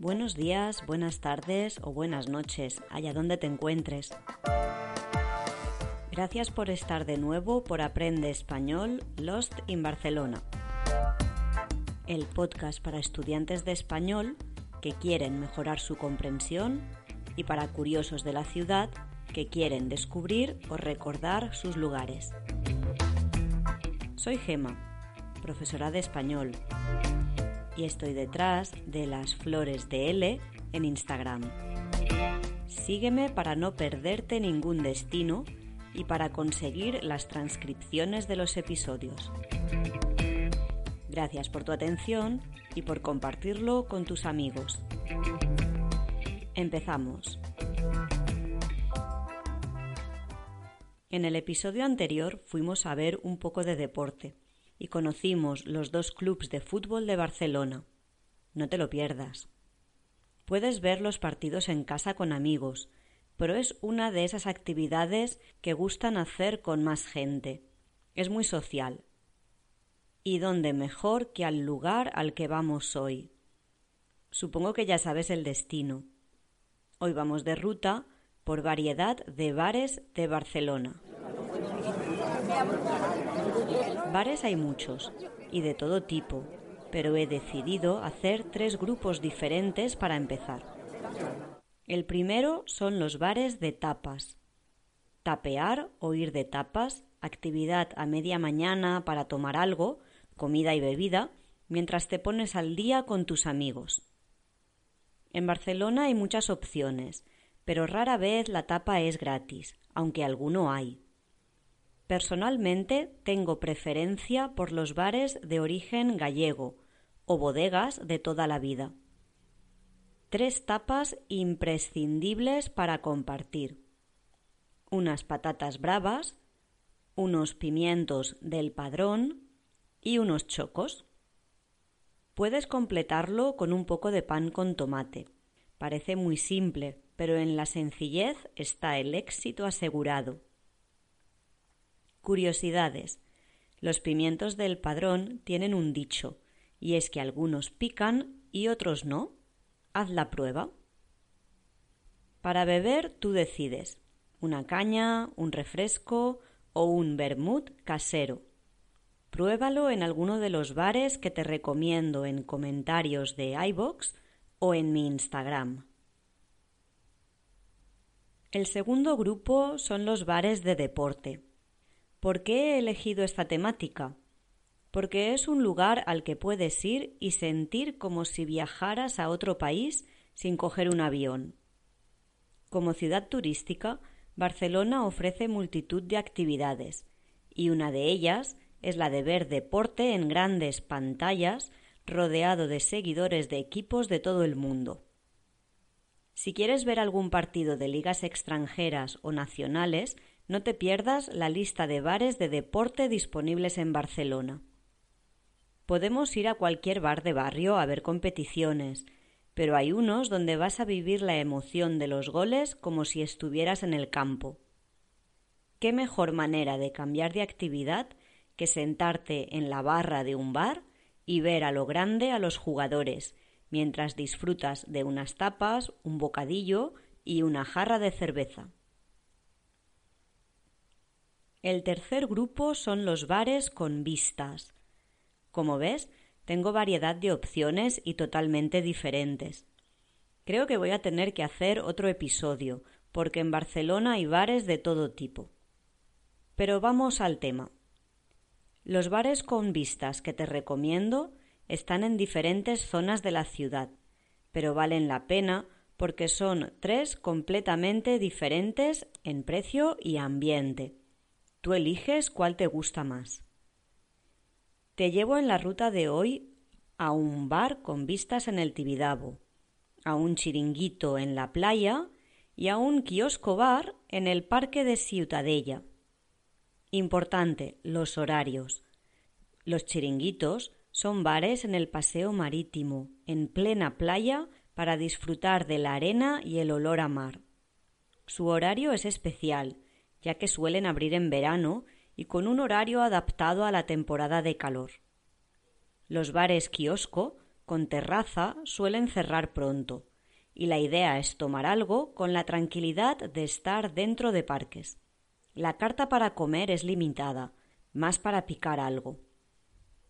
Buenos días, buenas tardes o buenas noches, allá donde te encuentres. Gracias por estar de nuevo por Aprende Español Lost in Barcelona, el podcast para estudiantes de español que quieren mejorar su comprensión y para curiosos de la ciudad que quieren descubrir o recordar sus lugares. Soy Gema, profesora de español, y estoy detrás de las flores de L en Instagram. Sígueme para no perderte ningún destino y para conseguir las transcripciones de los episodios. Gracias por tu atención y por compartirlo con tus amigos. Empezamos. En el episodio anterior fuimos a ver un poco de deporte y conocimos los dos clubes de fútbol de Barcelona. No te lo pierdas. Puedes ver los partidos en casa con amigos, pero es una de esas actividades que gustan hacer con más gente. Es muy social. ¿Y dónde mejor que al lugar al que vamos hoy? Supongo que ya sabes el destino. Hoy vamos de ruta por variedad de bares de Barcelona. Bares hay muchos y de todo tipo, pero he decidido hacer tres grupos diferentes para empezar. El primero son los bares de tapas. Tapear o ir de tapas, actividad a media mañana para tomar algo, comida y bebida, mientras te pones al día con tus amigos. En Barcelona hay muchas opciones, pero rara vez la tapa es gratis, aunque alguno hay. Personalmente tengo preferencia por los bares de origen gallego o bodegas de toda la vida. Tres tapas imprescindibles para compartir. Unas patatas bravas, unos pimientos del padrón y unos chocos. Puedes completarlo con un poco de pan con tomate. Parece muy simple, pero en la sencillez está el éxito asegurado. Curiosidades. Los pimientos del padrón tienen un dicho, y es que algunos pican y otros no. Haz la prueba. Para beber tú decides una caña, un refresco o un vermut casero. Pruébalo en alguno de los bares que te recomiendo en comentarios de iBox o en mi Instagram. El segundo grupo son los bares de deporte. ¿Por qué he elegido esta temática? Porque es un lugar al que puedes ir y sentir como si viajaras a otro país sin coger un avión. Como ciudad turística, Barcelona ofrece multitud de actividades, y una de ellas es la de ver deporte en grandes pantallas rodeado de seguidores de equipos de todo el mundo. Si quieres ver algún partido de ligas extranjeras o nacionales, no te pierdas la lista de bares de deporte disponibles en Barcelona. Podemos ir a cualquier bar de barrio a ver competiciones, pero hay unos donde vas a vivir la emoción de los goles como si estuvieras en el campo. ¿Qué mejor manera de cambiar de actividad que sentarte en la barra de un bar y ver a lo grande a los jugadores mientras disfrutas de unas tapas, un bocadillo y una jarra de cerveza. El tercer grupo son los bares con vistas. Como ves, tengo variedad de opciones y totalmente diferentes. Creo que voy a tener que hacer otro episodio, porque en Barcelona hay bares de todo tipo. Pero vamos al tema. Los bares con vistas que te recomiendo están en diferentes zonas de la ciudad, pero valen la pena porque son tres completamente diferentes en precio y ambiente. Tú eliges cuál te gusta más. Te llevo en la ruta de hoy a un bar con vistas en el Tibidabo, a un chiringuito en la playa y a un kiosco bar en el parque de Ciutadella. Importante, los horarios. Los chiringuitos son bares en el paseo marítimo, en plena playa, para disfrutar de la arena y el olor a mar. Su horario es especial, ya que suelen abrir en verano y con un horario adaptado a la temporada de calor. Los bares kiosco con terraza suelen cerrar pronto, y la idea es tomar algo con la tranquilidad de estar dentro de parques. La carta para comer es limitada, más para picar algo.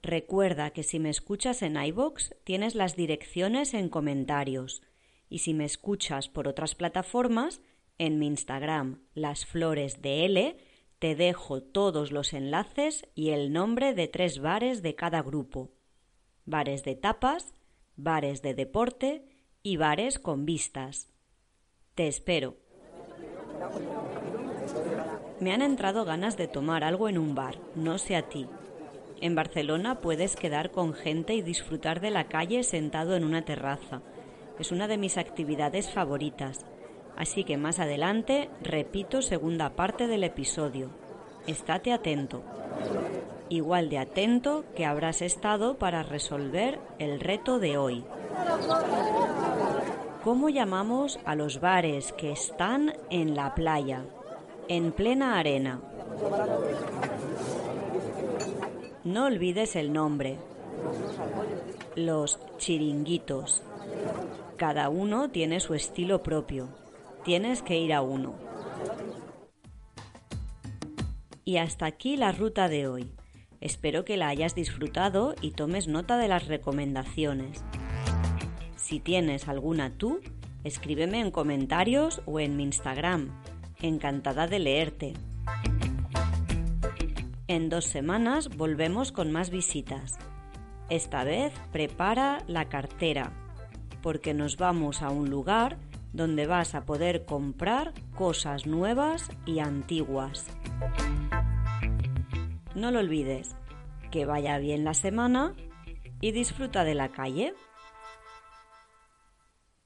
Recuerda que si me escuchas en iBox tienes las direcciones en comentarios y si me escuchas por otras plataformas, en mi Instagram, las flores de L, te dejo todos los enlaces y el nombre de tres bares de cada grupo. Bares de tapas, bares de deporte y bares con vistas. Te espero. Me han entrado ganas de tomar algo en un bar, no sé a ti. En Barcelona puedes quedar con gente y disfrutar de la calle sentado en una terraza. Es una de mis actividades favoritas. Así que más adelante repito segunda parte del episodio. Estate atento. Igual de atento que habrás estado para resolver el reto de hoy. ¿Cómo llamamos a los bares que están en la playa, en plena arena? No olvides el nombre. Los chiringuitos. Cada uno tiene su estilo propio. Tienes que ir a uno. Y hasta aquí la ruta de hoy. Espero que la hayas disfrutado y tomes nota de las recomendaciones. Si tienes alguna tú, escríbeme en comentarios o en mi Instagram. Encantada de leerte. En dos semanas volvemos con más visitas. Esta vez prepara la cartera, porque nos vamos a un lugar donde vas a poder comprar cosas nuevas y antiguas. No lo olvides, que vaya bien la semana y disfruta de la calle.